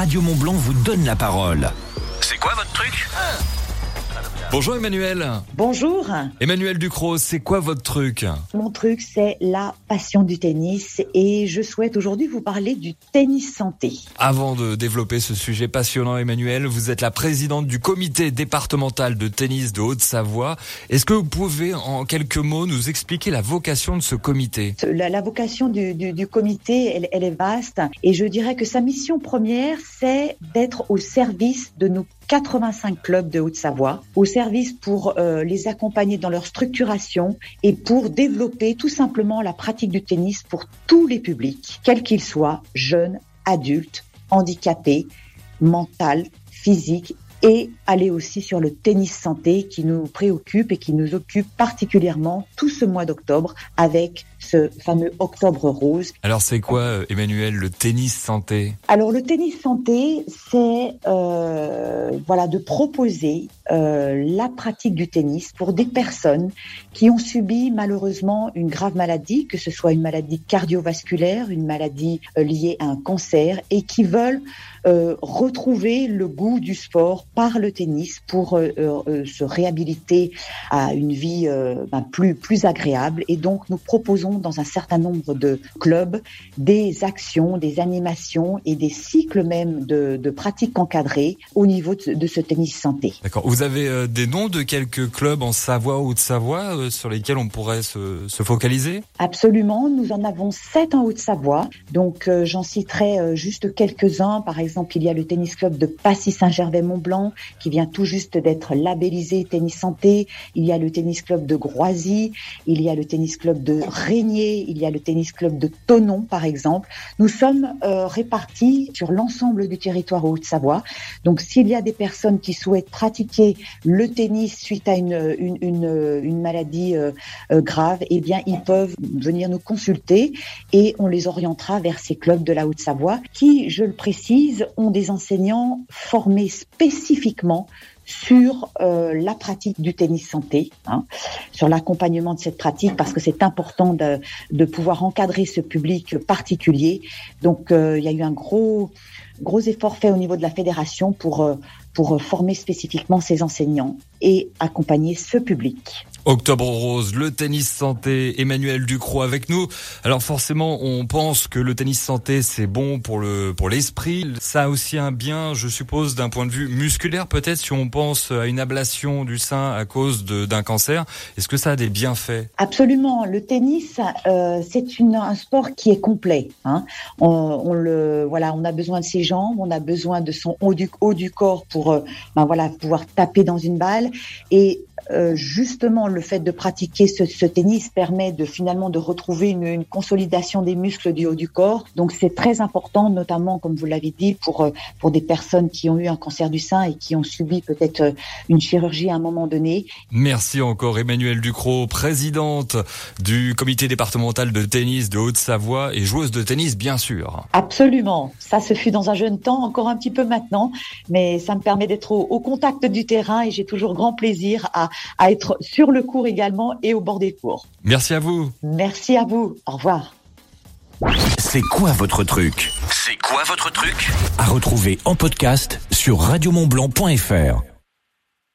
Radio Mont Blanc vous donne la parole. C'est quoi votre truc? Bonjour Emmanuel. Bonjour. Emmanuel Ducrot, c'est quoi votre truc Mon truc, c'est la passion du tennis et je souhaite aujourd'hui vous parler du tennis santé. Avant de développer ce sujet passionnant, Emmanuel, vous êtes la présidente du comité départemental de tennis de Haute-Savoie. Est-ce que vous pouvez en quelques mots nous expliquer la vocation de ce comité? La, la, vocation du, du, du comité, elle, elle est vaste et je dirais que sa mission première, c'est d'être au service de nos 85 clubs de Haute-Savoie, au service pour euh, les accompagner dans leur structuration et pour développer tout simplement la pratique du tennis pour tous les publics, quels qu'ils soient, jeunes, adultes, handicapés, mental, physique et aller aussi sur le tennis santé qui nous préoccupe et qui nous occupe particulièrement tout ce mois d'octobre avec ce fameux octobre rose. Alors c'est quoi, Emmanuel, le tennis santé? Alors le tennis santé, c'est euh, voilà de proposer euh, la pratique du tennis pour des personnes qui ont subi malheureusement une grave maladie, que ce soit une maladie cardiovasculaire, une maladie euh, liée à un cancer, et qui veulent euh, retrouver le goût du sport par le tennis pour euh, euh, se réhabiliter à une vie ben, plus plus agréable. Et donc nous proposons dans un certain nombre de clubs des actions, des animations et des cycles même de, de pratiques encadrées au niveau de, de ce tennis santé. D'accord. Vous avez des noms de quelques clubs en Savoie ou de Savoie sur lesquels on pourrait se, se focaliser? Absolument. Nous en avons sept en Haute-Savoie. Donc j'en citerai juste quelques-uns. Par exemple, il y a le tennis club de Qui vient tout juste d'être labellisé tennis santé. Il y a le tennis club de Groisy. Il y a le tennis club de Régnier. Il y a le tennis club de Tonon, par exemple. Nous sommes euh, répartis sur l'ensemble du territoire Haute-Savoie. Donc, s'il y a des personnes qui souhaitent pratiquer le tennis suite à une, une, maladie euh, euh, grave, eh bien, ils peuvent venir nous consulter et on les orientera vers ces clubs de la Haute-Savoie qui, je le précise, ont des enseignants formés spécifiquement sur euh, la pratique du tennis santé, hein, sur l'accompagnement de cette pratique, parce que c'est important de, pouvoir encadrer ce public particulier. Donc, euh, il y a eu un gros, effort fait au niveau de la fédération pour, euh, pour former spécifiquement ces enseignants et accompagner ce public. Octobre Rose, le tennis santé, Emmanuel Ducrot avec nous. Alors forcément, on pense que le tennis santé c'est bon pour le pour l'esprit. Ça a aussi un bien, je suppose, d'un point de vue musculaire peut-être si on pense à une ablation du sein à cause d'un cancer. Est-ce que ça a des bienfaits? Absolument. Le tennis, euh, c'est un sport qui est complet. Hein. On, le voilà, on a besoin de ses jambes, on a besoin de son haut du haut du corps pour euh, ben voilà pouvoir taper dans une balle et euh, justement le fait de pratiquer ce, ce, tennis permet de finalement de retrouver une, une, consolidation des muscles du haut du corps. Donc c'est très important, notamment comme vous l'avez dit, pour euh, pour des personnes qui ont eu un cancer du sein et qui ont subi peut-être euh, une chirurgie à un moment donné. Merci encore Emmanuel Ducrot, présidente du comité départemental de tennis de Haute-Savoie et joueuse de tennis bien sûr. Absolument, ça se fut dans un jeune temps, encore un petit peu maintenant, mais ça me permet d'être au, au contact du terrain et j'ai toujours grand plaisir à à être sur le cours également et au bord des cours. Merci à vous. Merci à vous. Au revoir. C'est quoi votre truc? C'est quoi votre truc? À retrouver en podcast sur radiomontblanc.fr.